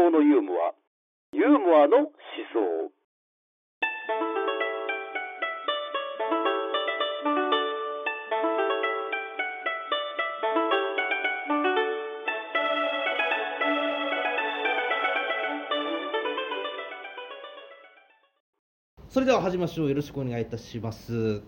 想のユーモア。ユーモアの思想。それでは始めましょう。よろしくお願いいたします、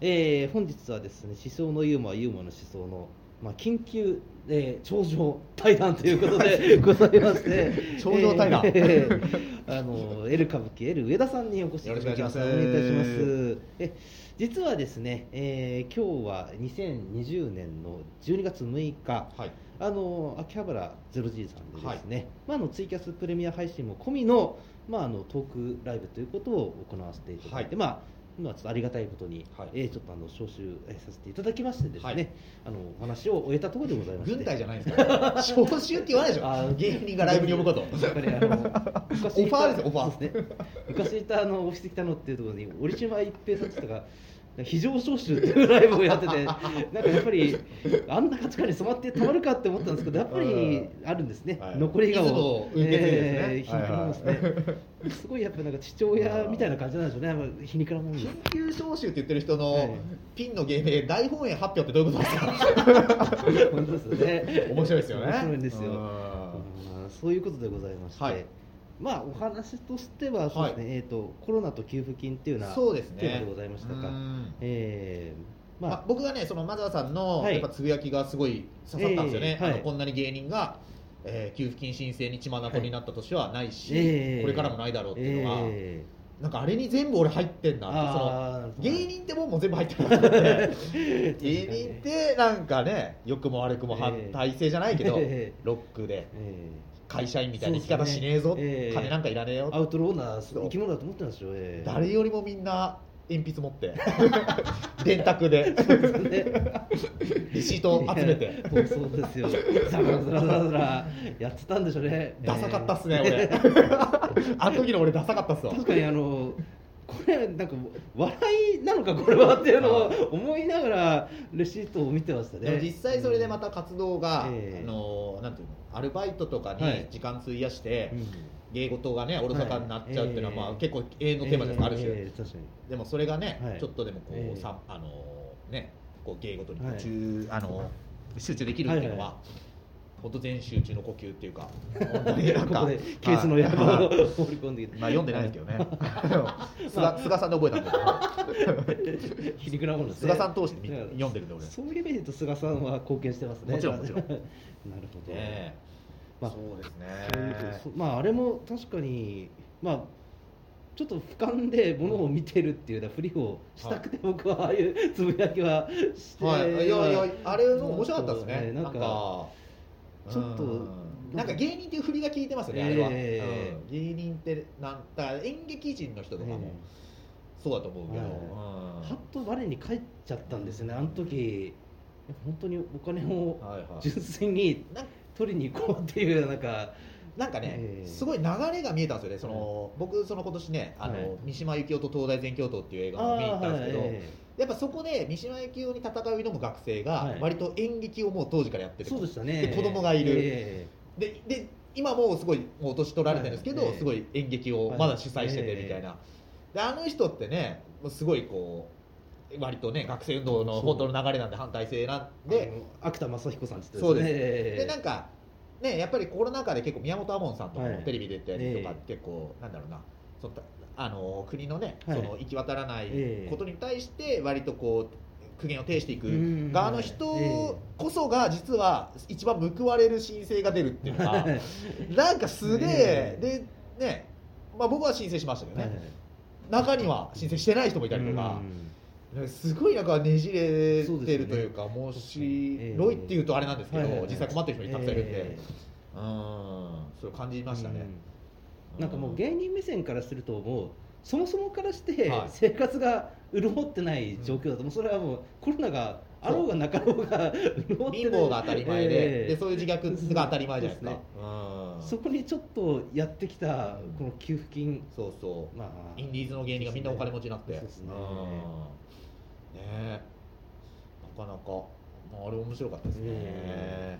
えー本日はですね思想のユーモアユーモアの思想の、まあ、緊急、えー頂上対談ということで ございまして。頂上対談。えーあの L 歌舞伎 L 上田さんにお越しいただきましくお願いいいたします。え実はですね、えー今日は2020年の12月6日。はい。あの秋葉原ゼロ G さんでですね、まあ、あのツイキャスプレミア配信も込みの,、まあ、あのトークライブということを行わせていただいて、はい。まあ今ちょっとありがたいことに、はい。えーちょっとあの招集えーさせていただきましてですね、はい。あのお話を終えたところでございまして軍隊じゃないんですか招集って言わないでしあょ芸人がライブに呼ぶこと。やっぱりあの昔オファーですよオファー。ですね。昔いたあのオフィス北野っていうところに折島一平さんとか非常招集っていうライブをやっててなんかやっぱりあんな価値観に染まってたまるかって思ったんですけどやっぱりあるんですね、はい。残り顔。いつも受け継いでですね。すね、すごいやっぱなんか父親みたいな感じなんでしょうね皮肉なもん。緊急招集って言ってる人はい。のピンの芸名大本営発表ってどういうことですか？本当ですよね。面白いですよね。面白いんですよ。そういうことでございまして、はいまあお話としてはそうですね、えっ、とコロナと給付金っていうようなそうですね。テーマでございましたか？うん。えーまあ、まあ、僕がねそのマザーさんのはい。やっぱつぶやきがすごい刺さったんですよね、ええはい。あのこんなに芸人が、えー給付金申請に血眼になった年はないし、ええこれからもないだろうっていうのが、えなんかあれに全部俺入ってんなってその芸人ってもんも全部入ってるなと思って。芸人ってなんかね良くも悪くも反体制じゃないけど、ええロックで会社員みたいな生き方しねえぞ、ええ。金なんかいらねえよ。ーアウトローな生き物だと思ってますよ、えー誰よりもみんな鉛筆持って。電卓で。レシート集めて。そうですよ。ザラザラザラザラ。やってたんでしょうね。ダサかったっすね、えー俺。あの時の俺ダサかったっすわ。確かにあのこれなんか笑いなのかこれはっていうのを思いながらレシートを見てましたね。実際それでまた活動が、ええ。あのなんていうのアルバイトとかにはい。時間費やして、うん。芸事がねおろそかになっちゃうっていうのは、まあ、結構永遠のテーマです、ある種、でもそれがね、はい。ちょっとでもこう、ええ。さあのねこう芸事にはい。集、あの集中できるっていうのは、はい本当全集中の呼吸っていうか。本当になんかここで「鬼滅の刃」はい。を放り込んで。きてまあ読んでないですけどね。菅菅さんで覚えたんで皮肉なものですね。菅さん通して読んでるんで俺。そういう意味で言うと菅さんは貢献してますね。もちろんもちろん。なるほど、ねまあそうですね。まああれも確かにまあちょっと俯瞰でものを見てるっていうふりをしたくて、僕はああいうつぶやきはしてはい、いやいやあれの面白かったですね。なんかちょっとうん。なんか芸人っていう振りが効いてますよね、あれは、えうん。芸人ってなんだから演劇人の人とかもえそうだと思うけど、はっと我に返っちゃったんですよねあの時。本当にお金を純粋に取りに行こうっていうなんか。なんかね、ええ。すごい流れが見えたんですよね、その僕、その今年ね、あのはい。三島由紀夫と東大全教頭っていう映画を見に行ったんですけど、やっぱそこで三島由紀夫に戦いを挑む学生がは、い。割と演劇をもう当時からやってると、えそうでしたね。で子供がいる。えでで今もうすごいもう年取られてるんですけど、はい。ええすごい演劇をまだ主催しててみたいな、であの人ってねもうすごいこう割とね学生運動の本当の流れなんで反体制なんえで秋田正彦さんってそうです。ねでなんかねやっぱりコロナ禍で結構宮本亞門さんとかはい。もテレビ出てとか、え結構なんだろうなそのあの国のね、はい。その行き渡らないええ。ことに対して割とこう苦言を呈していく。うん。側の人こそが実は一番報われる申請が出るっていうのがなんかすげえでねまあ僕は申請しましたけどね、中には申請してない人もいたりとか、すごいなんかねじれてるというか面白いっていうとあれなんですけど、実際困ってる人にたくさんいるんで、えうん。そう感じましたね、うんなんかもう芸人目線からするともうそもそもからしてはい。生活が潤ってない状況だと、もうそれはもうコロナがあろうがなかろうが潤ってない。貧乏が当たり前で,、ええ。でそういう自虐が当たり前じゃないですか。そううん。そこにちょっとやってきたこの給付金、そうそう。まあ。インディーズの芸人がみんなお金持ちになって。そうですね。うん。ねえ。なかなか、まあ、あれ面白かったですね、え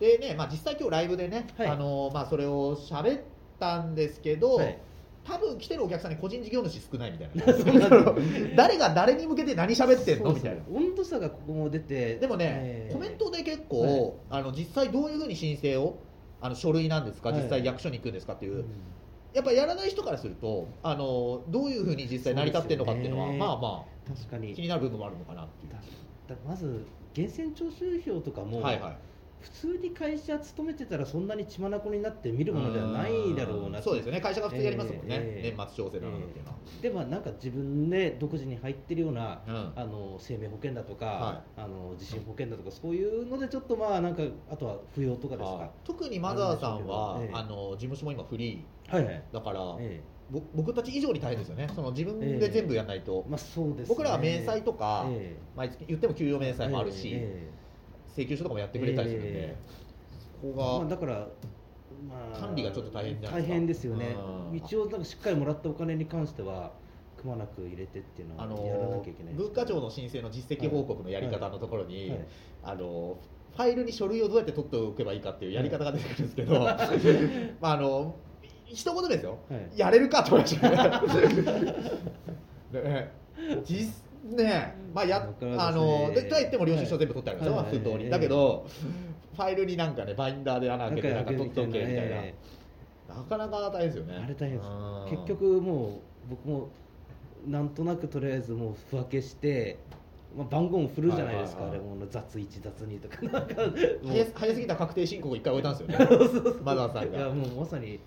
でね、まあ、実際今日ライブでね、はい。あのまあ、それを喋ったんですけど、はい。多分来てるお客さんに個人事業主少ないみたいな。誰が誰に向けて何喋ってんの？みたいな。温度差がここも出てでもね、えーコメントで結構、はい。あの実際どういうふうに申請をあの書類なんですか、はい。実際役所に行くんですかっていう、うん。やっぱやらない人からするとあのどういうふうに実際成り立ってるのかっていうのはね。まあまあ確かに。気になる部分もあるのかなっていう。まず源泉徴収票とかも、はいはい普通に会社勤めてたらそんなに血眼になって見るものではないだろうなそうですよね。会社が普通やりますもんね、ええ。年末調整なのっていうのは、でまあなんか自分で独自に入ってるような、うん。あの生命保険だとか、はあの地震保険だとかそういうのでちょっとまあなんかあとは扶養とかですあか特にマザーさんはええ。あの事務所も今フリはいはい、ーだから、えぼ僕たち以上に大変ですよね。その自分で全部やらないと、えまあそうです、ね、僕らは明細とか、ええ。毎月言っても給与明細もあるし、え請求書とかもやってくれたりするんで、えこえまあ、こが、だから、まあ、管理がちょっと大変大変ですよね。うん。一応なんかしっかりもらったお金に関してはくまなく入れてっていうのあはやらなのきゃいけないです文化庁の申請の実績報告のやり方のところに、はい。あのファイルに書類をどうやって取っておけばいいかっていうやり方が出てくるんですけど、まああの一言ですよ、はい。やれるかと思いましたねね。実ねまあやねあのでとは言っても領収書全部取ってあるんですよ、はい。まあ封筒に、はいだけどファイルになんかねバインダーで穴開けてなんか取っておけみたいな、えなかなか大変ですよね。えあれ大変です。うん。結局もう僕もなんとなくとりあえずもうふ分けして、まあ、番号も振るじゃないですか、はいはいはい。あれもう雑1雑2とか。なんか早すぎた確定申告一回終えたんですよね。マザーさんが。いやもうまさに。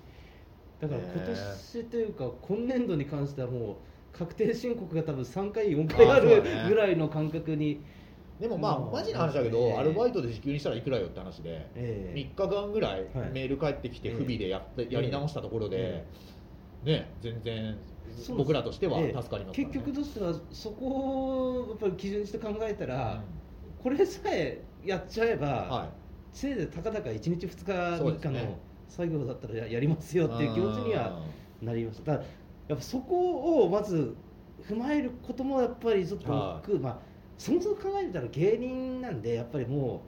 だから今年というか今年度に関してはもう確定申告が多分3回4回あるぐらいの感覚に、でもまあまあマジな話だけど、ええアルバイトで時給にしたらいくらよって話で、ええ3日間ぐらいはい。メール返ってきてええ不備でやって、やり直したところで、ね全然僕らとしてはええ助かりますね。結局としてはそこをやっぱり基準にして考えたら、これさえやっちゃえば、はせいぜいたかだか1日2日3日の作業だったらややりますよい、っていう気持ちにはなりましたやっぱそこをまず踏まえることもやっぱりちょっとは億劫、まあそもそも考えたら芸人なんでやっぱりも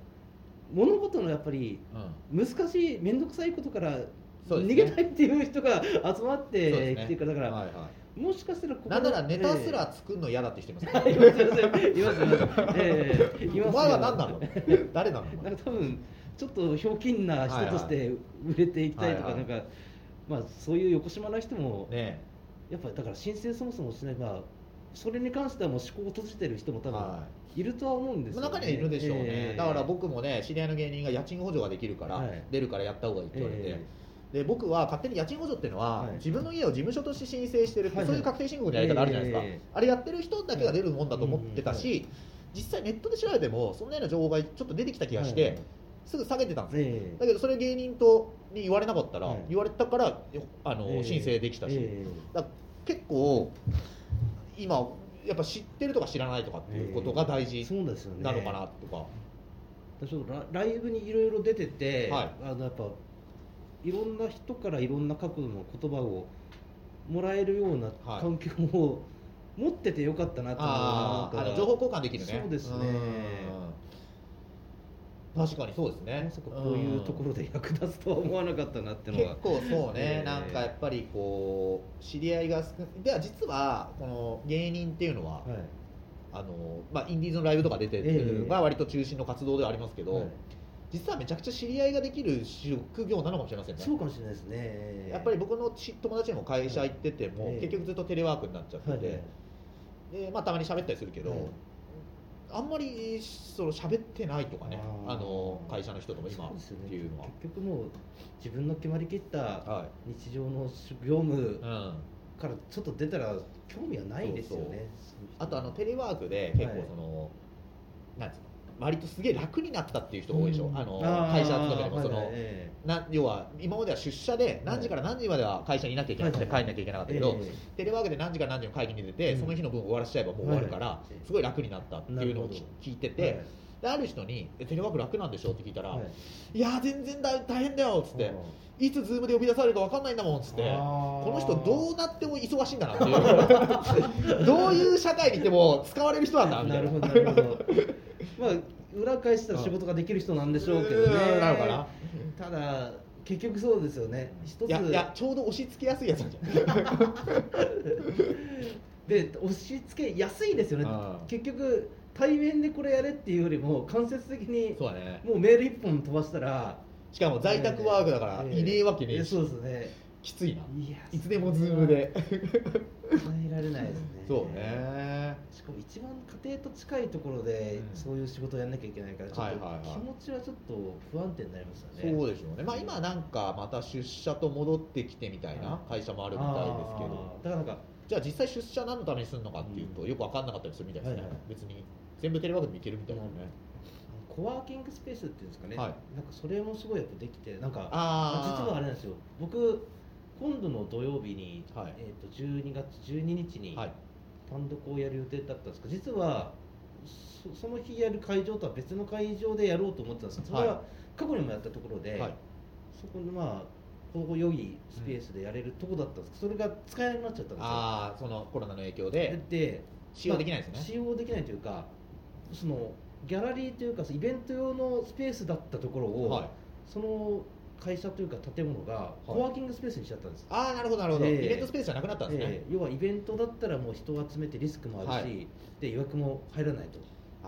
う物事のやっぱり難しい面倒くさいことから逃げたいっていう人が集まってですねきてるからだから、はいはもしかしたらこい、なんならネタすら作るの嫌だって人いますええいますいますいますお前は何なの？誰なの？なんか多分ちょっとひょうきんな人として売れていきたいとか、はいはい。なんかまあそういう横島な人もねやっぱだから申請そもそもしないばそれに関してはもう思考を閉じてる人も多分はい。るとは思うんですよ、ね。中にはいるでしょうね、ええ。だから僕もね知り合いの芸人が家賃補助ができるから、はい。出るからやった方がいいって言われて、えで僕は勝手に家賃補助っていうのは、はい。自分の家を事務所として申請してるって、はいはい。そういう確定申告のやり方あるじゃないですか、ええ。あれやってる人だけが出るもんだと思ってたし、はい実際ネットで調べてもそんなような情報がちょっと出てきた気がして、はい。すぐ下げてたんですよ、ええ。だけどそれ芸人とに言われなかったら、はい。言われたからよあの、ええ。申請できたし、え。だから結構今やっぱ知ってるとか知らないとかっていうことが大え事そうですよね。なのかなとか。ちょっとラライブにいろいろ出てて、はい。あのやっぱいろんな人からいろんな角度の言葉をもらえるようなはい。環境を持っててよかったなと思う情報交換できるね。そうですね。うん確かにそうですね。まさかこういうところで役立つとは思わなかったなってのは結構そうね、ええなんかやっぱりこう知り合いが少では実はこの芸人っていうのは、はい。あのまあ、インディーズのライブとか出てるええ。が割と中心の活動ではありますけど、はい。実はめちゃくちゃ知り合いができる職業なのかもしれませんね。そうかもしれないですね。やっぱり僕のち友達でも会社行ってても、ええ。結局ずっとテレワークになっちゃってて、はい。でまあ、たまに喋ったりするけど、はいあんまりその喋ってないとかねあの会社の人とも今っていうのは、結局もう自分の決まりきったは日常の業務からちょっと出たら興味はないですよね。あとあのテレワークで結構その、なんですか割とすげえ楽になったっていう人が多いでしょ、うん。あの会社勤めでも。その、はいはいえ。な要は今までは出社で何時から何時までは会社にいなきゃいけなくてはい。はい帰んなきゃいけなかったえけど、えテレワークで何時から何時の会議に出て、うん。その日の分終わらしちゃえばもう終わるから、はいすごい楽になったっていうのを聞いてて、はい。である人にえ「テレワーク楽なんでしょ?」って聞いたら「はい。い、やー全然だ大変だよ」っつって。うん「いつズームで呼び出されるか分かんないんだもん」っつってこの人どうなっても忙しいんだなっていう。どういう社会にいても使われる人なんだみたな。いるなほどなるほど。まあ裏返したら仕事ができる人なんでしょうけどね。うん。なのかな。ただ結局そうですよね。一つ。いやいやちょうど押し付けやすいやつなんじゃない で押し付けやすいですよね。うん。結局対面でこれやれっていうよりも間接的にもうメール一本飛ばしたらしかも在宅ワークだからいねえわけねえし。そうですね。きついな。いやいつでもズームで。考えられないですね。そうね。しかも一番家庭と近いところでうん。そういう仕事をやんなきゃいけないからちょっとはい。はいはい気持ちはちょっと不安定になりましたね。そうでしょうね。まあ今なんかまた出社と戻ってきてみたいな会社もあるみたいですけど。だからなんかじゃあ実際出社何のためにするのかっていうとよく分かんなかったりするみたいですね、はいはい。別に全部テレワークでもいけるみたいですね、コワーキングスペースっていうんですかね、はい。なんかそれもすごいやっぱできてなんか実はあれなんですよ。僕今度の土曜日に、はい。えー、と12月12日にはい。単独をやる予定だったんですけど実はそその日やる会場とは別の会場でやろうと思ってたんですけどそれは過去にもやったところで、はい。そこのまあ程よいスペースでやれるとこだったんです。けどそれが使えなくなっちゃったんですよ。ああそのコロナの影響でで。で使用できないですね。まあ使用できないというかそのギャラリーというかイベント用のスペースだったところを、はい。その会社というか建物がコワーキングスペースにしちゃったんです、ああなるほどなるほど、ええ。イベントスペースじゃなくなったんですね、ええ。要はイベントだったらもう人を集めてリスクもあるし、はい。で予約も入らないと。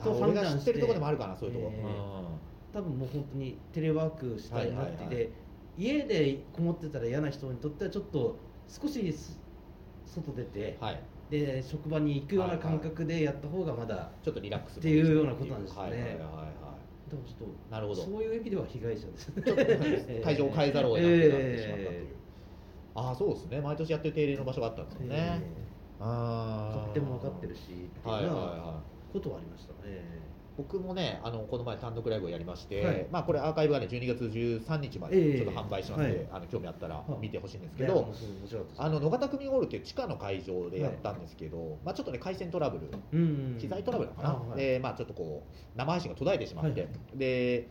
と俺が知ってるところでもあるかなそういうところ、ええ。うん。多分もう本当にテレワークしたいなって、はいはい家でこもってたら嫌な人にとってはちょっと少しす外出て、はいで職場に行くような感覚でやった方がまだ、ちょっとリラックスっていうようなことなんですね。はいはいはいはい。でもちょっとなるほどそういう意味では被害者です会場を変えざるを得なくなってしまったという、えああそうですね。毎年やってる定例の場所があったんですよね、えああとっても分かってるしっていうようなはことはありましたね、い僕もねあのこの前単独ライブをやりまして、はい。まあこれアーカイブがね12月13日まええ。でちょっと販売しますので、はい。あの興味あったらはい。見てほしいんですけど、あの野方組ホールっていう地下の会場でやったんですけど、まあちょっとね回線トラブルうんうん機材トラブルかな、あはい。でまあちょっとこう生配信が途絶えてしまって、はい。で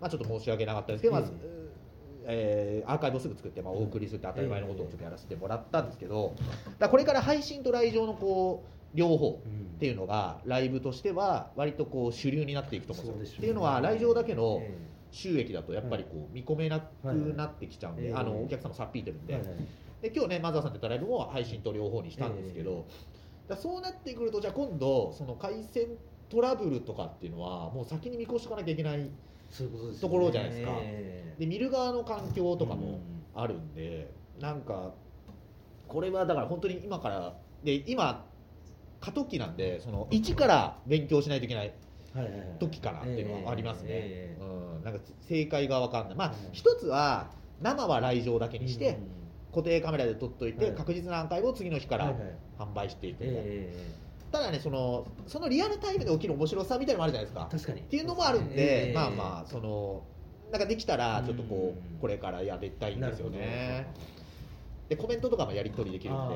まあちょっと申し訳なかったですけど、まずええーアーカイブをすぐ作って、まあ、お送りするって当たり前のことをちょっとやらせてもらったんですけど、だこれから配信と来場のこう両方うん。っていうのがライブとしては割とこう主流になっていくと思うんですよ。っていうのは来場だけのえ収益だとやっぱりこう見込めなくなってきちゃうんで、あのお客さんもさっぴいてるんで,、で今日ねマザーさんったライブも配信と両方にしたんですけど、えだそうなってくるとじゃあ今度その回線トラブルとかっていうのはもう先に見越しておかなきゃいけないところじゃないですか。え。で見る側の環境とかもうん。あるんで、なんかこれはだから本当に今からで今過渡期なんでその一から勉強しないといけない時かなっていうのはありますね、ええうん、なんか正解が分かんない。まあうん。一つは生は来場だけにしてうん固定カメラで撮っといてはい。確実なアーカイブを次の日から販売していくみただねそのそのリアルタイムで起きる面白さみたいなのもあるじゃないですか。え確かに。っていうのもあるんで、ええまあまあそのなんかできたらちょっとこう、うん。これからやりたいんですよね。でコメントとかもやり取りできるんで、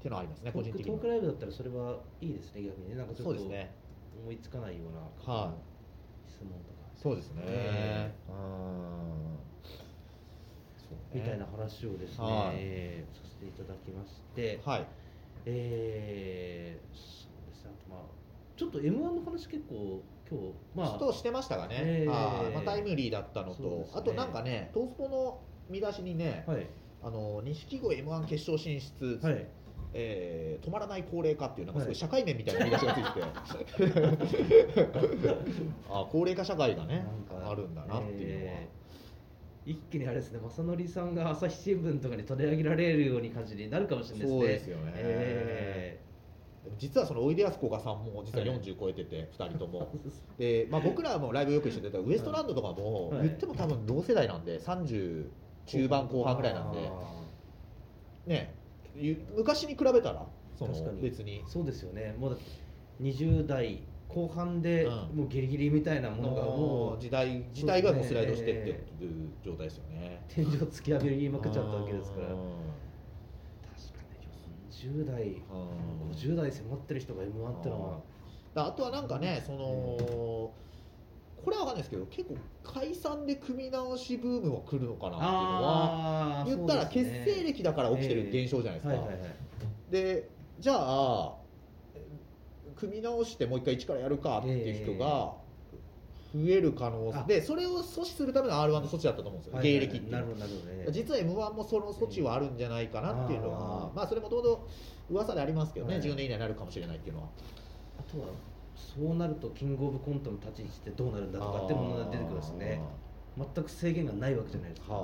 っていうのはありますね個人的に。トークライブだったらそれはいいですね逆にねなんかちょっとそうですね。思いつかないようなはい。質問とか。そうですね、えうん。そうね。みたいな話をですね、はい。えーさせていただきまして、はい。えーそうですね。あとまあちょっと M1 の話結構今日まあ。としてましたがね、ええはい。まあ、タイムリーだったのと、あとなんかねトースポの見出しにね、はい。あの錦鯉 m 1決勝進出、はいえー止まらない高齢化っていうなんかすごはい。い社会面みたいな見出しがついてて。あ高齢化社会がねあるんだなっていうのは、えー一気にあれですね正則さんが朝日新聞とかに取り上げられるように感じになるかもしれないですね。そうですよね。え実はそのおいでやすこがさんも実ははい。40超えてて、2人とーも で、まあ、僕らもライブよく一緒に出たウエストランドとかもはい言っても多分同世代なんで30中盤後半ぐらいなんで。ね。ゆ昔に比べたらその確かに。別に。そうですよね。もうだって20代後半でうん。もうギリギリみたいなものがももうう時代時代がもうスライドしてっていう状態ですよね。天井突き破りまくっちゃったわけですから。うん。確かに40代うん。50代迫ってる人が m 1ってのは。だあとはなんかねそのかんないですけど結構解散で組み直しブームも来るのかなっていうのは言ったら結成歴だから起きてる現象じゃないですか、でじゃあ組み直してもう一回一からやるかっていう人が増える可能性、あ。でそれを阻止するための r 1の措置だったと思うんですよ、芸歴って実は m 1もその措置はあるんじゃないかなっていうのは、まあそれもともと噂でありますけどね、はい。10年以内になるかもしれないっていうのは。あとはそうなるとキングオブコントの立ち位置ってどうなるんだとかってものが出てくるんですね。全く制限がないわけじゃないですか、は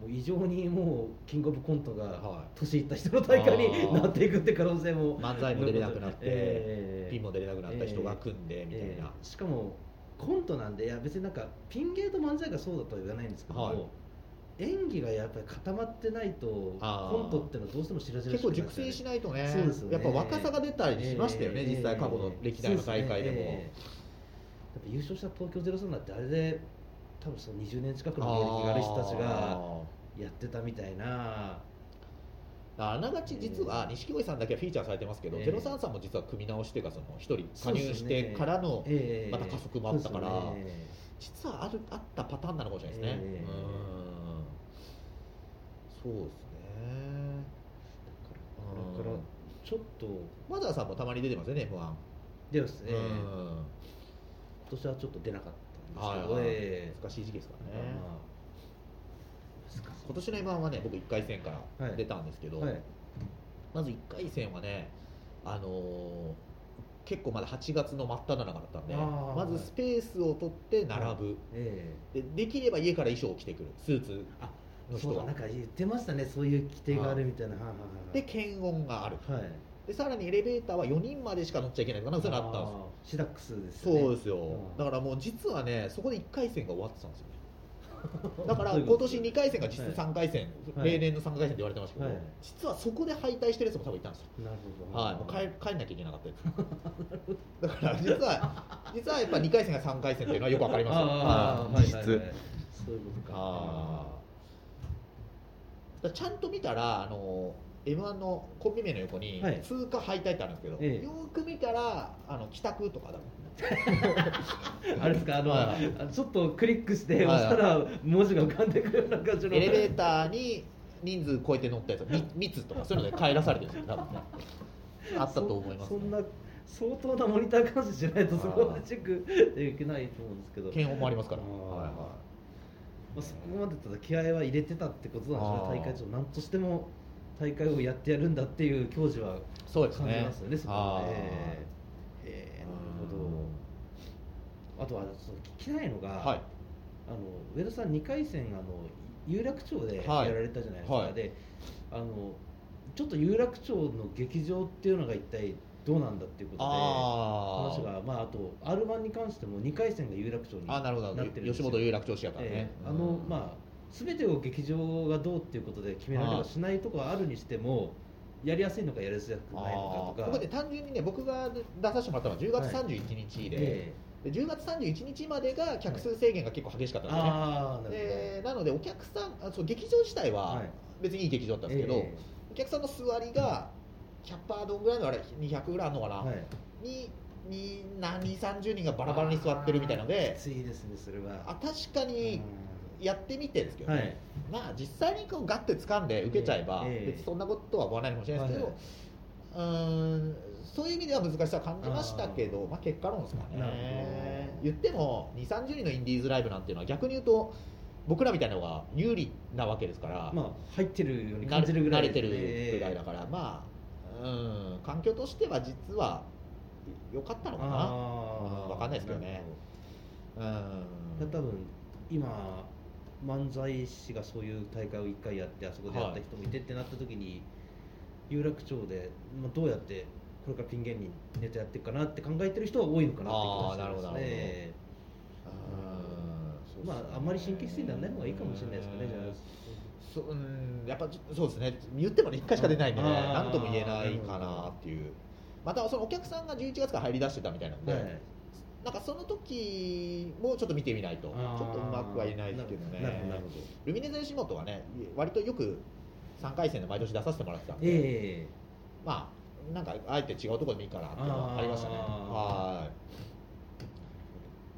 もう異常にもうキングオブコントがは年いった人の大会になっていくって可能性も漫才も出れなくなって えー。ピンも出れなくなった人が組んでみたいな、えー。しかもコントなんでいや別になんかピン芸と漫才がそうだとは言わないんですけども、はい演技がやっぱり固まってないとコントってのはどうしても白々しく結構熟成しないとねそうですよね。やっぱ若さが出たりしましたよね、えー実際過去の歴代の大会でも、ねえーやっぱ優勝した東京03だってあれで多分その20年近くの芸歴がある人たちがやってたみたいな。あながち実は錦鯉さんだけはフィーチャーされてますけど、ええ。ゼロ三さんも実は組み直しというかその一人加入してからのえーまた加速もあったからそうですね。実はあるあったパターンなのかもしれないですね、ええ。うんそうですね。だからちょっとマザーさんもたまに出てますよね m 1でですね、うん。今年はちょっと出なかったんですけど、難しい時期ですからね、今年の m 1はね僕1回戦から出たんですけど、はい。まず1回戦はねあのー結構まだ8月の真っ只中だったんでまずスペースを取って並ぶ、えでできれば家から衣装を着てくる。スーツ。あの人がそうだなんか言ってましたね。そういう規定があるみたいな。はで検温がある。はい。でさらにエレベーターは4人までしか乗っちゃいけないとかな。そういうのあったんですよ。シダックスですよね。そうですよ。うん。だからもう実はねそこで1回戦が終わってたんですよ。ね だから今年2回戦が実質3回戦、はい。例年の3回戦って言われてましたけど、はい。実はそこで敗退してるやつも多分いたんですよ。なるほど。はい、もう帰帰んなきゃいけなかったやつ。だから実は実はやっぱ2回戦が3回戦っていうのはよくわかりますよ。はい。そういうことか。あちゃんと見たらあの m 1のコンビ名の横にはい。通過敗退ってあるんですけど、ええ。よーく見たらあの帰宅とかだ あれですか？あの、はい。ちょっとクリックしてはい押したら文字が浮かんでくるような感じの。エレベーターに人数超えて乗ったやつみ密とかそういうので帰らされてるんですよ多分ね。あったと思います、そそんな相当なモニター監視しないとそこまでチェックできないと思うんですけど。検温もありますから、はいはまあ、そこまでただ気合は入れてたってことなんあーですね。大会長なんとしても大会をやってやるんだっていう矜持は感じますよねそこは。ねええなるほど。あとはその聞きたいのが、はい。あの上田さん2回戦あの有楽町でやはい。られたじゃないですか、はい。であのちょっと有楽町の劇場っていうのが一体どうなんだっていうことで話がまああと r 1に関しても2回戦が有楽町にあなってる吉本有楽町市やからね、ええあのまあ全てを劇場がどうっていうことで決められはしないところはあるにしてもやりやすいのかやりやすくないのかとか。で単純にね僕が出させてもらったのは10月31日で,、えで10月31日までが客数制限が結構激しかったえんですね、ああなるでなのでお客さんあそう劇場自体ははい。別にいい劇場だったんですけど、え。お客さんの座りが100パーどんぐらいのあれ200ぐらいあるのかな、はい。にに何30人がバラバラに座ってるみたいので。きついですねそれは。あ確かにやってみてですけどね、はい。まあ実際にこうガッて掴んで受けちゃえば、ええ別にそんなことは思わないかもしれないですけど、はい。うーんそういう意味では難しさを感じましたけどまあ、結果論ですかね。言っても2 3 0人のインディーズライブなんていうのは逆に言うと僕らみたいなのが有利なわけですから、まあ入ってるように慣感じるぐらい慣れてるぐらいだから、まあうん。環境としては実は良かったのかな。あうんわかんないですけどね。うん。多分今漫才師がそういう大会を1回やってあそこでやった人もいてってなった時に、有楽町で、まあ、どうやってこれからピン芸人ネタやっていくかなって考えてる人は多いのかなって気がしてますあーなるほどなるねうん。まああんまり神経質にならない方がいいかもしれないですかねじゃそうんやっぱそうですね。言ってもね1回しか出ないんでね何とも言えないかなっていう。またそのお客さんが11月から入り出してたみたいなんあ、で、はい。なんかその時もちょっと見てみないと。ちょっとうまくは言えないですけどね。ルミネゼ吉本はね割とよく3回戦で毎年出させてもらってたんで、えまあなんかあえて違うところでもいいかなっていうのはありましたね。はい。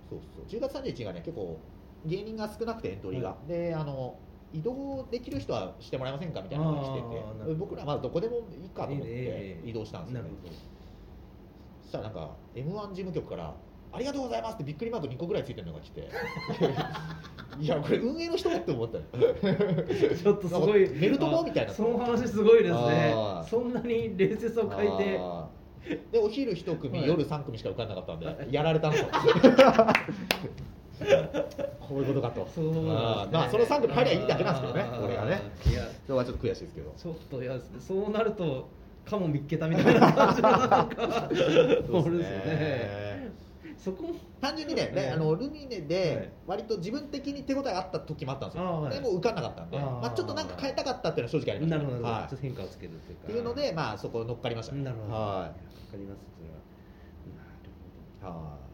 そうそう。10月31日がね結構芸人が少なくてエントリーが、はであの移動できる人はしてもらえませんかみたいな話してて僕らはまあどこでもいいかと思ってええ移動したんですよね。そししたらなんか m 1事務局から「ありがとうございます」ってびっくりマーク2個ぐらいついてるのが来て。いやこれ運営の人って思ったよ。ちょっとすごい。メルトモみたいな。その話すごいですね。そんなに礼節を書いて。でお昼1組、はい。夜3組しか受かんなかったんでやられたの。と こういうことかと。そうですね。まあその3組入りゃいいだけなんですけどね俺がね。いや。それはちょっと悔しいですけど。ちょっと嫌ですねそうなるとかも見っけたみたいな感じのなんかそうですよね。そこも単純にね、ええあのルミネはい。で割と自分的に手応えあった時もあったんですよ、はい。でも受かんなかったんで。まあ、ちょっとなんか変えたかったっていうのは正直ありましたなるほど、はい。ちょっと変化をつけるというか。っていうので、まあ、そこ乗っかりました。ねなるほど。はわかりますそれは。なるほど。い。はい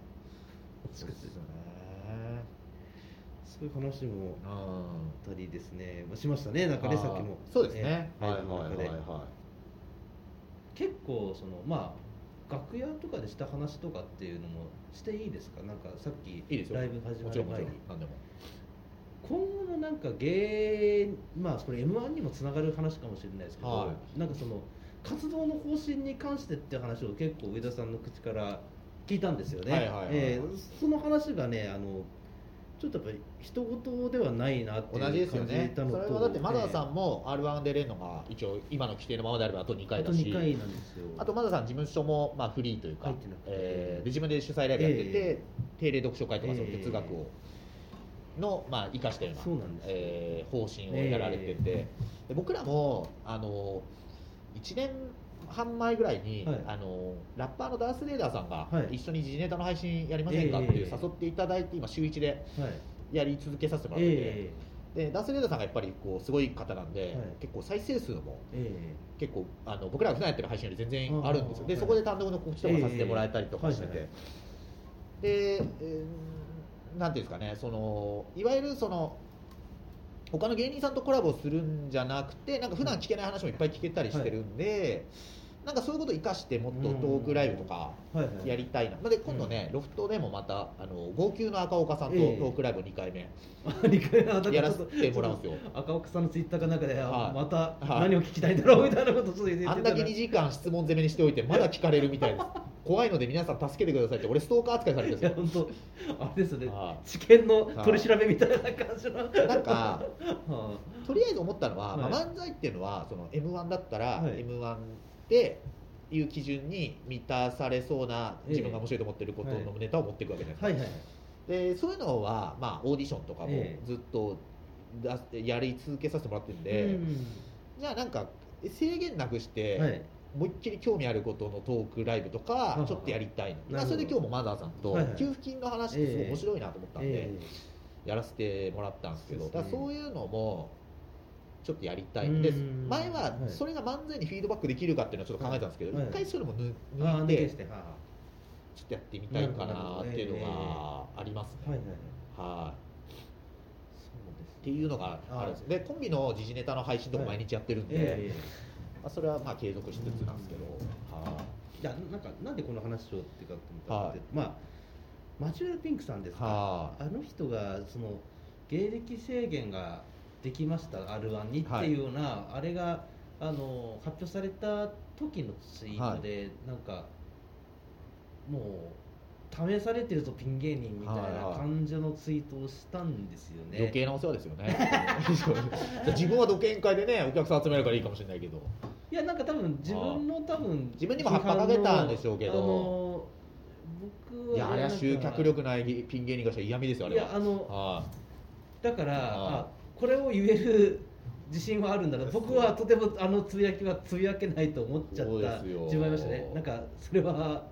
そういう話もうんあったりですね、まあしましたね、なんかね、さっきも。そうですね、えはいはいはいはい。結構、そのまあ、楽屋とかでした話とかっていうのもしていいですか、なんかさっき、ライブ始もまる前に。今後のなんか芸、まあ、これ m 1にもつながる話かもしれないですけど、はなんかその活動の方針に関してって話を結構上田さんの口から聞いたんですよね。はいはいはいはい。えーその話がねあのちょっとやっぱり人事ではないなっていう同感じじですよね。たのと。それはだってマザーさえんも r 1出れるのが一応今の規定のままであればあと2ーあと回だし。2回なんですよ。あとマザーさん事務所もまあフリーというか、えーで自分で主催ライブやってて、え定例読書会とかそのええ。哲学を、のまあ生かしたようなそうなんですよ。えー方針をやられてて、で僕らもあの1年半前ぐらいに、はい。あのラッパーのダース・レーダーさんがはい。一緒に時事ネタの配信やりませんかっていうええ。誘っていただいて今週1ではい。やり続けさせてもらってて、えでダース・レーダーさんがやっぱりこうすごい方なんで、はい。結構再生数もええ。結構あの僕らが普段やってる配信より全然あるんですよ。でそこで単独の告知とかさせてもらえたりとかしてて、で、えーなんていうんですかねそのいわゆるその他の芸人さんとコラボするんじゃなくてなんか普段聞けない話もいっぱい聞けたりしてるんで、なんかそういうことを生かしてもっとトークライブとかはいはい。やりたいな、で今度ね、ロフトでもまたあの号泣の赤岡さんとトえ。えークライブ2回目、やらせてもらうんですよ。赤奥さんのツイッターかなんかで、あはい。またはい。何を聞きたいんだろうみたいなことちょっあんだけ2時間質問攻めにしておいてまだ聞かれるみたいです。怖いので皆さん助けてくださいって俺ストーカー扱いされてるんいですよ。や本当あれですよね。は知見の取り調べみたいな感じの。なんか はとりあえず思ったのは、まあ、はい漫才っていうのはその m 1だったら、はい。m 1でいう基準に満たされそうなええ。自分が面白いと思ってることのネタを持っていくわけじゃないですか、でそういうのは、まあ、オーディションとかもええ。ずっと出してやり続けさせてもらってるんで、うんじゃあなんか制限なくして、はい。思いっきり興味あることのトークライブとかはちょっとやりたいの、まあ、なるほど。それで今日もマザーさんと給付金の話ってすごい面白いなと思ったんで、えやらせてもらったんですけどだそういうのもちょっとやりたい。ん。でうん前ははい。それが漫才にフィードバックできるかっていうのはちょっと考えたんですけど、はい。一回そういうのも抜いてちょっとやってみたいかなっていうのがありますいはいね。っていうのがあるんですでコンビの時事ネタの配信とか毎日やってるんで、あ、それはまあ継続しつつなんですけど、はい。やなんかなんでこの話をっていうかと思って、まあマチュエルピンクさんですか、はあの人がその芸歴制限ができました R1 にっていうような、あれがあの発表された時のツイートで、なんかもう試されてるぞピン芸人みたいはいはない。感じのツイートをしたんですよね。余計なお世話ですよね。自分は独演会でねお客さん集めるからいいかもしれないけど。いやなんか多分自分の多分自分にも葉っぱかけたんでしょうけど。僕はいやあれは集客力ないピン芸人がしたら嫌味ですよあいれは。やあのはだからああこれを言える自信はあるんだな。僕はとてもあのつぶやきはつぶやけないと思っちゃった自分いましたね。なんかそれは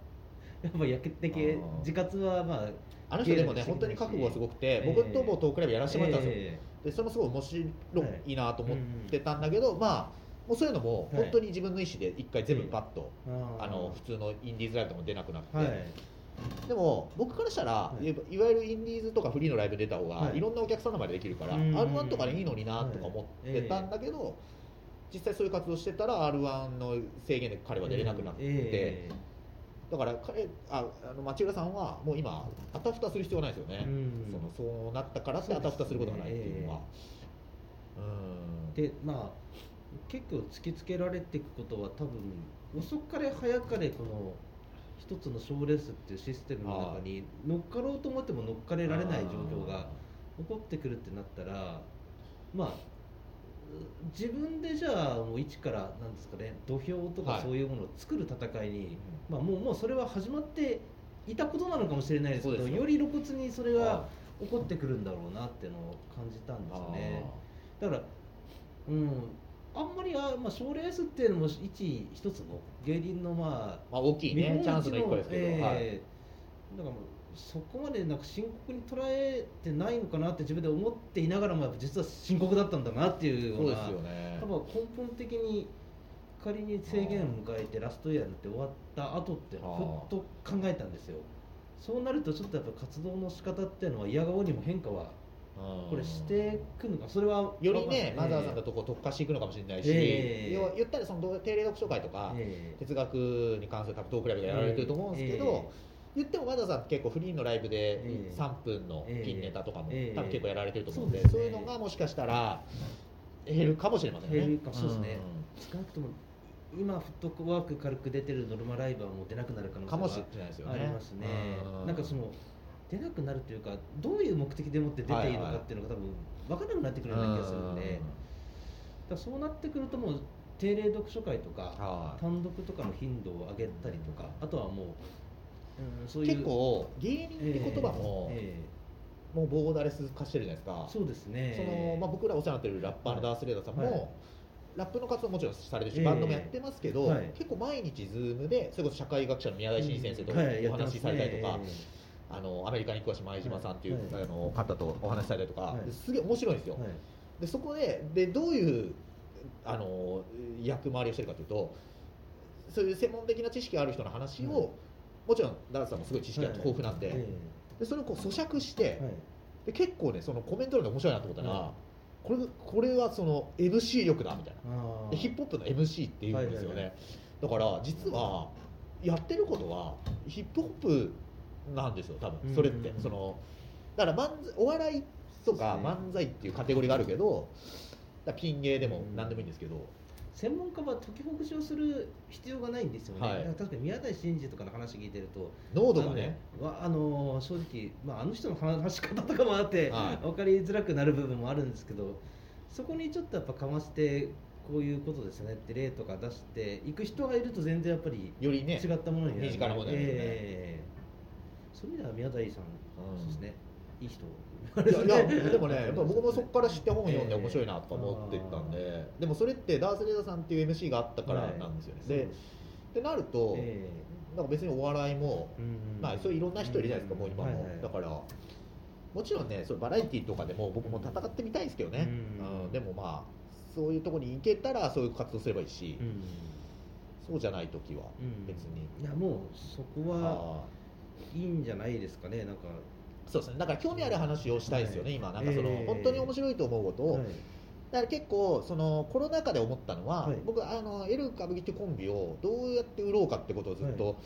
やっぱ焼けてけ自活はまああの人でもね本当に覚悟がすごくて僕ともトークライブやらせてもらったんですよ、えでそれもすごい面白いなと思ってたんだけど、まあもうそういうのもはい。本当に自分の意思で一回全部パッと、えあー。あの普通のインディーズライブとかも出なくなって、はいでも僕からしたら、はい。い、いわゆるインディーズとかフリーのライブ出た方が、はい。い、ろんなお客さんの前でできるから、うん。r 1とかでいいのになとか思ってたんだけど、実際そういう活動してたら r 1の制限で彼は出れなくなって、ええだから彼ああの町浦さんはもう今あたふたする必要はないですよね、うん。そのそうなったからってあたふたすることがないっていうのは。うん。でまあ結構突きつけられていくことは多分遅かれ早かれこの人一つの賞ーレースっていうシステムの中に乗っかろうと思っても乗っかれられない状況が起こってくるってなったらまあ自分でじゃあもう一からなんですかね土俵とかはい。そういうものを作る戦いに、まあ、もうもうそれは始まっていたことなのかもしれないですけどよ。より露骨にそれがは起こってくるんだろうなっていうのを感じたんですよね。だから、うん、あんまりあ、まあ、賞レースっていうのも一一つの芸人のまあまあ大きいねチャンスの一個ですけど、えはい。えだからそこまでなんか深刻に捉えてないのかなって自分で思っていながらもやっぱ実は深刻だったんだなっていうよそううなですよね。多分根本的に仮に制限を迎えてラストイヤーになって終わった後ってふっと考えたんですよ。そうなるとちょっとやっぱ活動の仕方っていうのは嫌顔にも変化はうんこれしてくるのか。それはよりね、マザーさんのとこ特化していくのかもしれないし、ええ。要は言ったらその定例読書会とか、ええ。哲学に関する多分トークライブがやられてると思うんですけど、え言ってもマザーさん結構フリーのライブでええ。3分のピンネタとかもええ。多分結構やられてると思うんで、そうですね。そういうのがもしかしたら減るかもしれませんね。減るかもそうですね。少なくとも今フットワーク軽く出てるノルマライブはもう出なくなる可能性かもしれはないですよね。ありますね。うん。なんかその出なくなるというかどういう目的でもって出ていいのかっていうのが多分分からなくなってくるような気がするんでだそうなってくるともう定例読書会とかはい。単独とかの頻度を上げたりとかあとはもう、うん、そういう結構芸人って言葉も、えもうボーダレス化してるじゃないですか。え。そうですね。そのまあ、僕らお世話になってるラッパーのダースレイダーさんも、はい。ラップの活動ももちろんされてるし、ええ。バンドもやってますけど、はい。結構毎日 Zoom でそれこそ社会学者の宮台真司先生とはい。お話しされたりとか、やってますねあのアメリカに詳しい前島さんっていう、はい。あの方とお話したりとか、すげえ面白いんですよ、はい。でそこででどういうあの役回りをしてるかというとそういう専門的な知識がある人の話を、はい。もちろんダースさんもすごい知識が豊富なんで,、えでそれをこう咀嚼して、で結構ねそのコメント欄で面白いなと思ったら、はい。これこれはその MC 力だみたいな。ヒップホップの MC っていうんですよね、だから実はやってることはヒップホップなんですよ多分それって、うんうんうんそのだから漫才お笑いとか漫才っていうカテゴリーがあるけどピン芸でも何でもいいんですけど、専門家は解きほぐしをする必要がないんですよね、はい。確かに宮台真司とかの話聞いてると濃度がね。あのわあの正直、まあ、あの人の話し方とかもあって、はい。分かりづらくなる部分もあるんですけどそこにちょっとやっぱかましてこういうことですねって例とか出していく人がいると全然やっぱりよりね違ったものになる身近なものになるよね。ええそういう意味では宮台さん、ですね。いい人。いや でもねやっぱ僕もそこから知って本読んでええ面白いなとか思ってたんで、でもそれってダース・レーダーさんっていう MC があったからなんですよね、ではいです。ってなると、えなんか別にお笑いもまあ、そういういろんな人いるじゃないですか、もう今も、はいはい。だから、もちろんね、そうバラエティーとかでも僕も戦ってみたいですけどね、うんうん。でもまあ、そういうところに行けたら、そういう活動すればいいし、うん。そうじゃないときはうん。別に、いやもうそこはあいいんじゃないですかねなんか。ーそうですね、だから興味ある話をしたいですよね、はい今、なんかその、ええ本当に面白いと思うことを、はい。だから結構、そのコロナ禍で思ったのは、はい。僕あの、エル歌舞伎ってコンビをどうやって売ろうかってことをずっと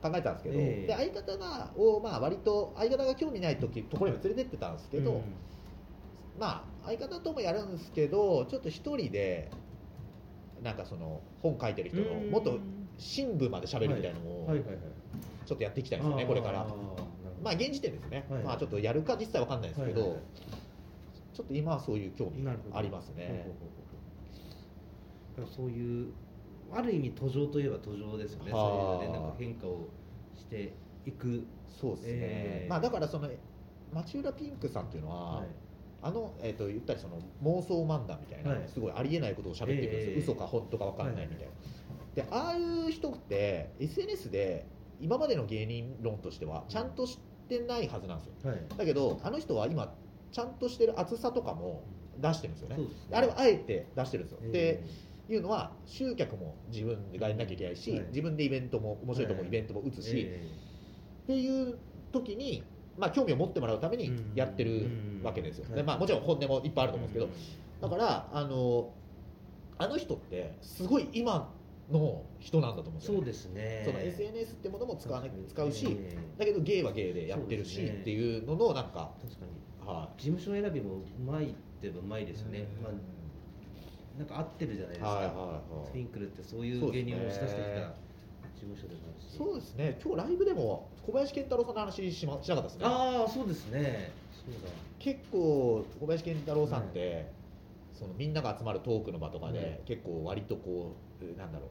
考えてたんですけど、ええで相方がを、まあ割と相方が興味ない時ところにも連れてってたんですけど、うん。まあ相方ともやるんですけどちょっと一人でなんかその本書いてる人のもっと深部まで喋るみたいなのをちょっとやっていきたいですよね、これから。まあ現時点ですね、はい。まあちょっとやるか実際わかんないですけど、はいはい。ちょっと今はそういう興味ありますね。そういうある意味途上といえば途上ですよね。はあ。そういうねなんか変化をしていく。そうですね、ええ。まあだからその町浦ピンクさんっていうのは、はい。あの、えー、と言ったりその妄想漫談みたいな、はい。すごいありえないことを喋ってるんですよ、ええ。嘘か本当か分かんないみたいな、でああいう人って SNS で今までの芸人論としてはちゃんとしてないはずなんですよ。はい。だけどあの人は今ちゃんとしてる厚さとかも出してるんですよね。ね。あれはあえて出してるんですよ、でえいうのは集客も自分がやんなきゃいけないし、はい。自分でイベントも面白いと思うはい。イベントも打つえし、えっていう時に、まあ、興味を持ってもらうためにやってるわけですよ、うんでまあ、もちろん本音もいっぱいあると思うんですけど、だからあのあの人ってすごい今の人なんだと思うんですよ、そうですね。その SNS ってものも使わな使うし、ええだけど芸は芸でやってるし、ねっていうののなんか、確かに。は事務所選びもうまいって言えばうまいですよね、まあ、なんか合ってるじゃないですか、はいはいはい。ツインクルってそういそう芸人を押し出してきた事務所でもあるし。そうですね。今日ライブでも小林健太郎さんの話し,、ま、しなかったですね。ああそうですね。そうだ。結構小林健太郎さんって、そのみんなが集まるトークの場とかで、結構割とこうえーなんだろう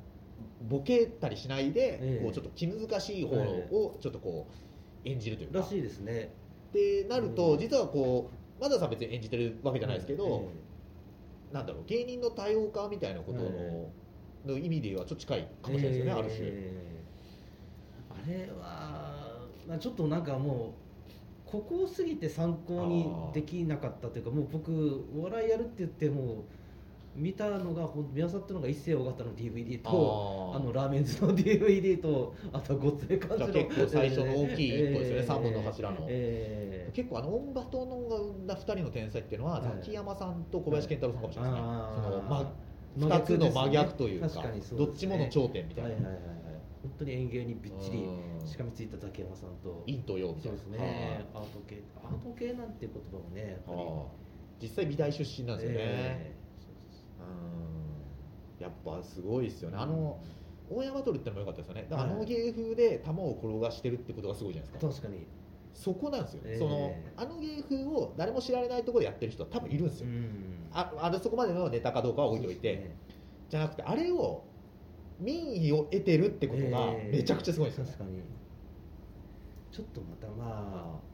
ボケたりしないで、ええ。こうちょっと気難しい方をちょっとこう演じるというか、らしいですね。ってなると、うん。実はこうまださん別に演じてるわけじゃないですけど、えなんだろう芸人の多様化みたいなことの,、えの意味ではちょっと近いかもしれないですよね、ある種。えあれは、まあ、ちょっとなんかもうここを過ぎて参考にできなかったというかもう僕お笑いやるって言っても見たのが見漁ったのが一世尾形の DVD とあのラーメンズの DVD とあとはごっつえ感じの結構最初の大きい一個ですよね三本の柱の。えー結構あのオンバトのが生んだ2人の天才っていうのは、はい。ザキヤマさんと小林健太郎さんかもしれないですね、そのま真2つの真逆というかね。どっちもの頂点みたいな、はいはいはいはい。本当に園芸にびっちりうんしかみついたザキヤマさんと。陰と陽みたいうな。そですね。アート系アート系なんていう言葉もねやっぱり。実際美大出身なんですよね、えうんやっぱすごいですよね。あの大山取るってのも良かったですよね。だからあのはい芸風で球を転がしてるってことがすごいじゃないですか。確かに。そこなんですよ、ええそのあの芸風を誰も知られないところでやってる人は多分いるんですよ、ん。ああれそこまでのネタかどうかは置いて。おいて、じゃなくてあれを民意を得てるってことがええめちゃくちゃすごいですよね、確かに。ちょっとまたまあ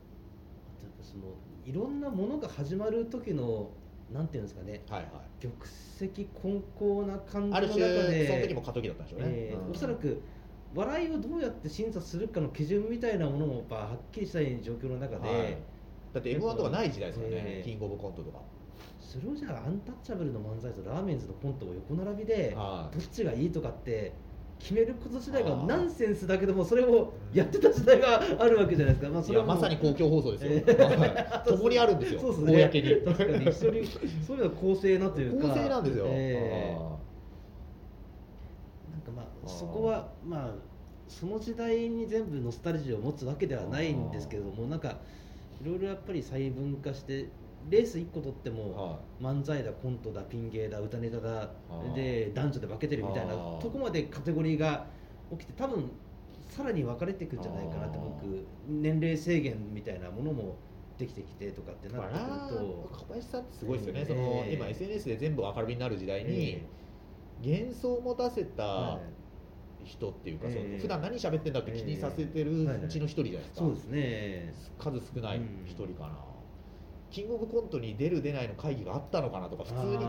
そのいろんなものが始まる時のなんていうんですかね。はいはい。玉石混交な感じの中で。種その時も過渡期だったんでしょうね、うん。えーおそらく笑いをどうやって審査するかの基準みたいなものもやっぱはっきりしたい状況の中で、はい。だって m 1とかない時代ですからね、ええ。キングオブコントとか、それをじゃあアンタッチャブルの漫才とラーメンズのコントを横並びではどっちがいいとかって決めること自体がナンセンスだけどもそれをやってた時代があるわけじゃないですか、まあ、い、それはまさに公共放送ですよ、共にあるんですよ。そうですね。公に。確かに一緒にそういうのは公正なというか。公正なんですよ、えあー。なんかまあそこはまあその時代に全部ノスタルジーを持つわけではないんですけれどもなんかいろいろやっぱり細分化してレース1個取ってーもは漫才だコントだピン芸だ歌ネタだで男女で分けてるみたいなとこまでカテゴリーが起きて多分さらに分かれていくんじゃないかなって僕年齢制限みたいなものもできてきてとかっていなってくると小林さんってすごいですよね、ええその今 SNS で全部明るみになる時代に、え幻想を持たせたは人っていうか、ええその普段何喋ってんだって気にさせてるうちの一人じゃないですか、そうですね。数少ない一人かな、キングオブコントに出る出ないの会議があったのかなとか普通に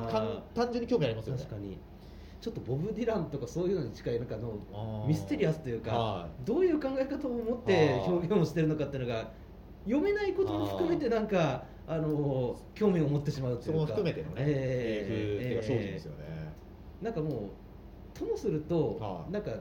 単純に興味ありますよね。確かに。ちょっとボブ・ディランとかそういうのに近いなんかのミステリアスというかはどういう考え方を持って表現をしてるのかっていうのが読めないことも含めてなんかあの興味を持ってしまうい、そこもというか含めてのね、ええ芸風っていうか商品ですよね、なんかもうともすると、はい。なんか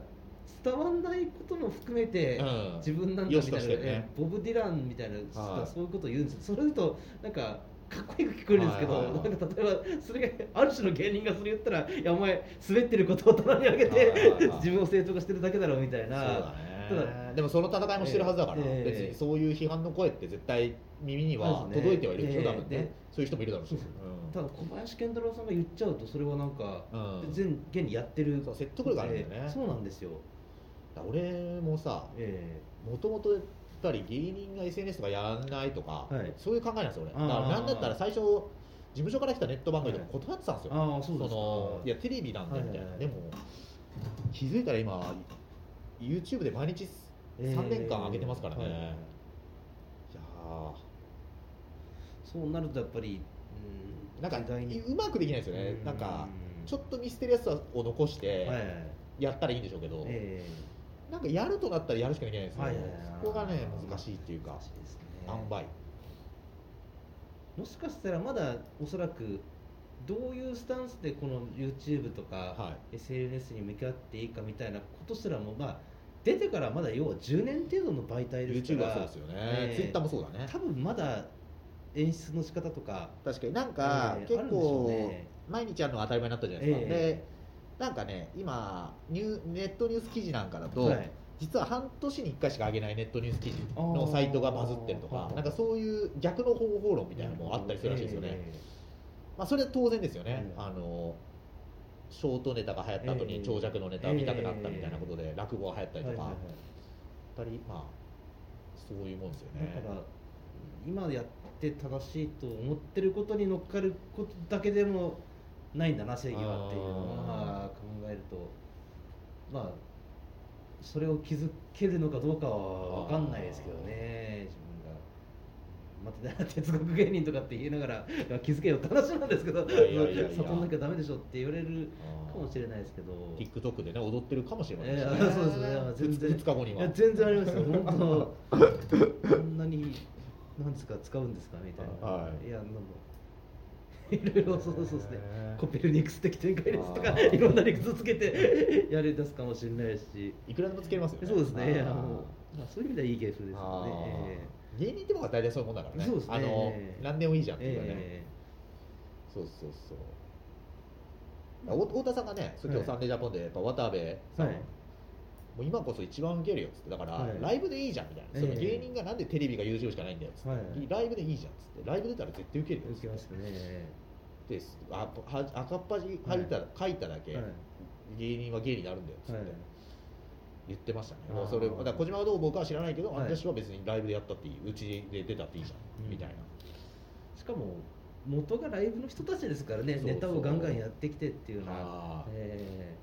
伝わんないことも含めて、うん。自分なんかみたいな、としてね。えボブ・ディランみたいな人ははい。そういうことを言うんですよ、それ言うとなんかかっこいいく聞こえるんですけど、はいはいはい。なんか例えばそれがある種の芸人がそれ言ったらいやお前滑ってることを棚に上げて、はいはいはい自分を正当化してるだけだろうみたいな。そうだただねでもその戦いもしてるはずだから、ええ別にそういう批判の声って絶対耳にはそうですね。届いてはいるでしょ、ええ多分ねでそういう人もいるだろうし、そうそう。ただ小林健太郎さんが言っちゃうとそれはなんか、うん。全現にやってる。そう説得力あるんだよね。ええそうなんですよ、俺もさえもともとやっぱり芸人が SNS とかやらないとか、はい。そういう考えなんですよ俺。だからなんだったら最初事務所から来たネット番組とか断ってたんですよ、ああそのいやテレビなんだみたいな、はいはい。はいでも気づいたら今 YouTube で毎日え3年間上げてますからね、はいはいはい。いやそうなるとやっぱり、うなんかうまくできないですよね、うんなん。かちょっとミステリアスさを残してはいはいやったらいいんでしょうけど、えなんかやるとなったらやるしかできないんですよ、はいはいはい。そこがね難しいっていうか難しいですね。塩梅。もしかしたらまだおそらくどういうスタンスでこの YouTube とかは SNS に向き合っていいかみたいなことすらもまあ出てからまだ要は10年程度の媒体ですか YouTube らはそうですよね、ええ。Twitter もそうだね。多分まだ演出の仕方とか確かに。なんか、結ええあるんでしょう構、ね毎日やるのが当たり前になったじゃないですか、ええ。でなんかね今ニューネットニュース記事なんかだと、はい。実は半年に1回しか上げないネットニュース記事のサイトがバズってるとかなんかそういう逆の方法論みたいなのもあったりするらしいですよね、えまあ、それは当然ですよね、うん。あのショートネタが流行った後ええに長尺のネタを見たくなったみたいなことで落語が流行ったりとか、やっぱりまあそういうもんですよね。だから今やって正しいと思ってることに乗っかることだけでもないんだな正義はっていうのをあーまあ考えるとまあそれを気づけるのかどうかは分かんないですけどね自分が。まあ、哲学芸人とかって言いながら気づけよって話なんですけど悟んなきゃダメでしょって言われるかもしれないですけど。TikTok でね踊ってるかもしれませんしえね、ーそうですね。全然。2日後には。全然ありますよ。本当。こんなになんですか使うんですかみたいな、はい。いやなんだいろいろそうそうですねへーコペルニクス的展開ですとかいろんな理屈つけてやり出すかもしれないしいくらでもつけれますよねそうですねあーもう、まあ、そういう意味ではいい芸風ですよあねー芸人っても大体そういうもんだからねそうですねあの何でもいいじゃんっていうかね、えそうそうそう太田さんがね、今日サンデージャポンでやっぱ渡部さん、はいもう今こそ一番ウケるよっつってだから、はい。ライブでいいじゃんみたいな、そのええ芸人がなんでテレビが YouTube しかないんだよっつって、はい。ライブでいいじゃんっつって。ライブ出たら絶対ウケるよ。っつってねですあは赤っ端書いた,、書い。ただけ、はい。芸人は芸になるんだよっつって、はい。言ってましたね。それだ小島がどう思うかは知らないけど、はい。私は別にライブでやったっていいうちで出たっていいじゃん、うんみたいな。しかも元がライブの人たちですからねネタをガンガンやってきてっていうのは。あー。え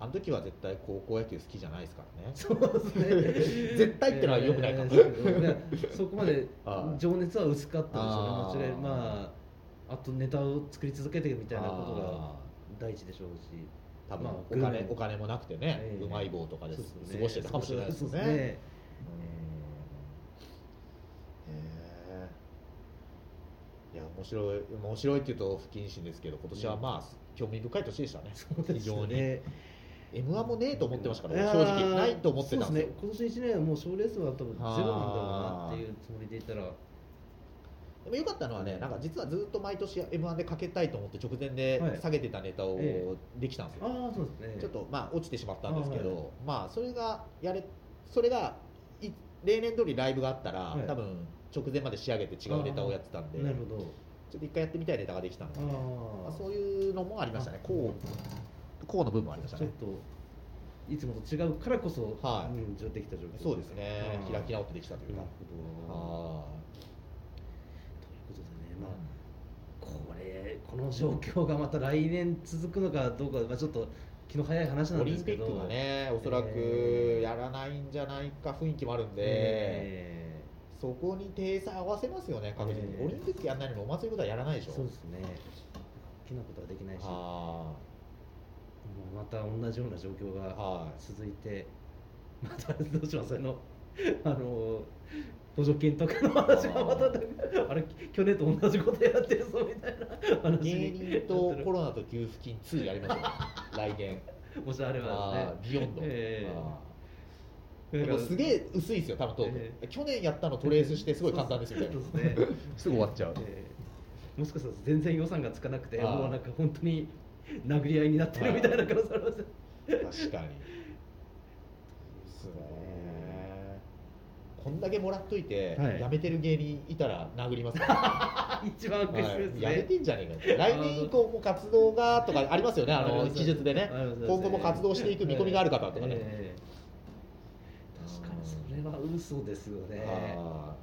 あの時は絶対高校野球好きじゃないですからね。ーそうですね。絶対ってのは良くないかえーそこまで はい情熱は薄かったでしょあーうね間違いまああとネタを作り続けてみたいなことがあ第一でしょうし。多分まあお金、グルメお金もなくてね、ええ。うまい棒とかでね過ごしてたかもしれないですよね。すね。えいや面白い面白いっていうと不謹慎ですけど今年はまあ、興味深い年でしたね。そうです非常に、ね m 1もねえと思ってましたから正ー直。ないと思ってたんですよ。そうですね。今年1年はもう賞レースは多分ゼロなんだろうなっていうつもりでいたら。でもよかったのはねなんか実はずっと毎年 m 1でかけたいと思って直前ではい。下げてたネタをえできたんですよ、ああそうですね。ちょっとまあ落ちてしまったんですけど、あはい。まあそれがやれそれがい例年通りライブがあったら、はい。多分直前まで仕上げて違うネタをやってたんでなるほど。ちょっと一回やってみたいネタができたので、あまあ、あそういうのもありましたね。あこうこうの部分もありましたね。ちょっといつもと違うからこそ、はい。うん、できた状況。そうですね。開き直ってできたというか。なるほど。あということでねまあこれこの状況がまた来年続くのかどうか、まあ、ちょっと気の早い話なんーオリですけど。ンピックがねおそらくえー。やらないんじゃないか雰囲気もあるんで、えそこに体裁合わせますよね確実に、えー。オリンピックやんないのにお祭りことはやらないでしょ。ーそうですね。大きなことはできないし。あまた同じような状況ーがはい。続いて、またどうします？あのあの補助金とかの話がまたあれ去年と同じことやってるぞみたいな話芸に人とコロナと給付金2やりましょう 来年。もしあればあですね。ービヨンド、えー。でもすげえ薄いですよ多分トーク、え去年やったのトレースしてすごい簡単ですね。すぐ終わっちゃう、ええ。もしかしたら全然予算がつかなくてもうなんか本当に殴り合いになってるみたいな可能性ありますよ確かに。ですね。こんだけもらっといて、はい。やめてる芸人いたら殴りますか？ら、一番苦しいですね、はい。やめてんじゃねえかよ来年以降も活動がとかありますよね。あのあります。記述でね。今後も活動していく見込みがある方とかね、ええ。確かにそれは嘘ですよね。あ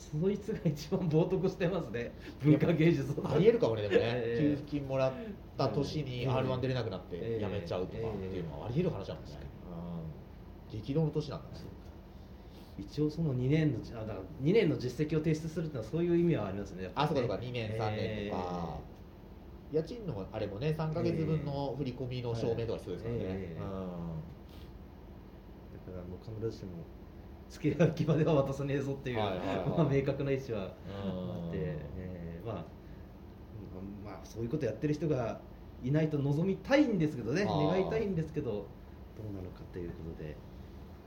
そいつが一番冒涜してますね。文化芸術ありえるかもねでもね、ええ。給付金もらった年にええ r 1出れなくなってええ辞めちゃうとかっていうのはありえる話なんですね、うん激動の年なんだね。一応その2年のあだから2年の実績を提出するってのはそういう意味はありますね。あそうかそうか。2年3年とか、家賃のあれもね3か月分の振り込みの証明とか必要ですからね、ええ。うん。だからもう必ずしも付け焼き場では渡さねえぞっていう、はいはいはい。まあ、明確な意思はうんあって、えーまあ、まあそういうことやってる人がいないと望みたいんですけどね願いたいんですけどどうなのかということで。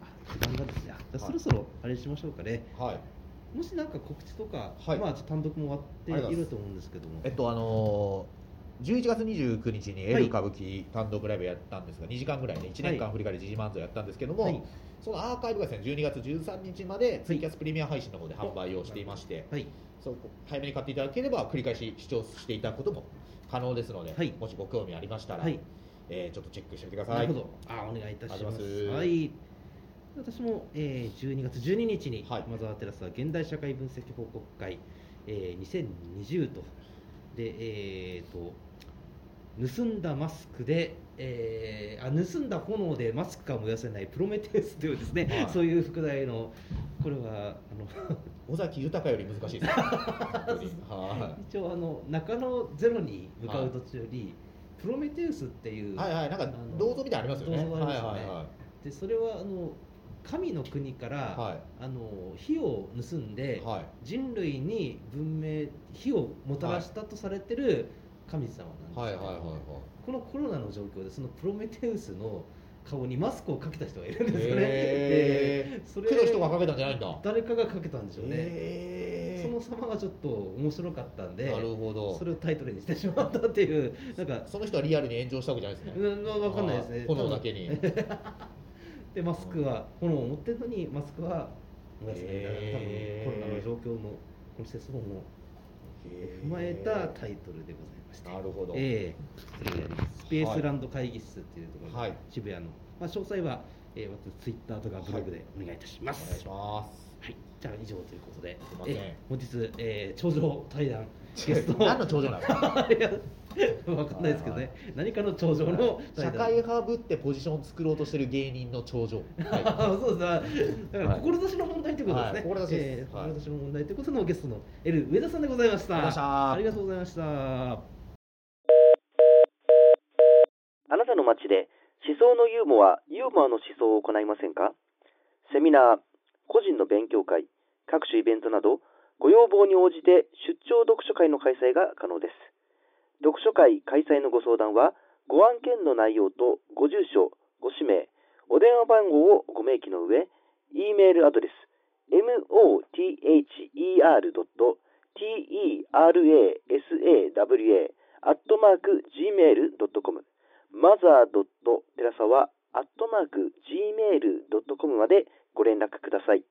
あ時間がですね。あじゃあそろそろあれしましょうかね、はい。もしなんか告知とか、はい。まあ単独も終わっていると思うんですけども。えっとあのー11月29日にはい。L 歌舞伎単独ライブやったんですが、2時間ぐらいね1年間振り返り時事漫才やったんですけども、はいそのアーカイブがですね12月13日までツイキャスプレミア配信の方で販売をしていまして、はい。そう早めに買っていただければ繰り返し視聴していただくことも可能ですので、はい。もしご興味ありましたら、はい。えーちょっとチェックしてみてくださ。ないるほど。あお願いいたします。はい。私も、えー、12月12日に、はい。マザーテラスは現代社会分析報告会、えー、2020と。でえー、と盗んだマスクで、えーあ盗んだ炎でマスクが燃やせないプロメテウスというですね、はい。そういう副題のこれはあの尾崎豊より難しいです。は一応あの中野ゼロに向かう途中に、プロメテウスっていう、いはいはい、なんか銅像みたいありますよね。銅像がありますよね。はいはいはい。でそれはあの神の国から、はい。あの火を盗んで、はい。人類に文明火をもたらしたとされてる神様なんですけど、はいはいはいはいこのコロナの状況でそのプロメテウスの顔にマスクをかけた人がいるんですよね。へーでそれ区の人がかけたんじゃないんだ。誰かがかけたんでしょうね。へーその様がちょっと面白かったんで、なるほどそれをタイトルにしてしまったっていう、なんか、その人はリアルに炎上したわけじゃないですね。うんわかんないですね。炎だけに。でマスクは炎を持ってるのにマスクは燃やせないへー多分コロナの状況のこの節論を踏まえたタイトルでございまして。なるほど。ええ。それでありますスペースランド会議室っていうところで、はい。渋谷の、まあ、詳細は、えー、私ツイッターとかブログでお願いいたします、お願いします。はい、じゃあ以上ということで、本日、えー、頂上対談 ゲスト。何の頂上なんですか。いやわかんないですけどね、何かの頂上の社会派ぶってポジション作ろうとしてる芸人の頂上。はそうです。だから志の問題ということですね、はい。志ですえーはい。志の問題ということのゲストの L 上田さんでございました。ありがとうございましたあなたの街で思想のユーモア、ユーモアの思想を行いませんか？セミナー、個人の勉強会、各種イベントなど、ご要望に応じて出張読書会の開催が可能です。読書会開催のご相談は、ご案件の内容とご住所、ご氏名、お電話番号をご明記の上、e メールアドレス、mother.terasawa マザーテラサはアットマーク Gmail.com までご連絡ください。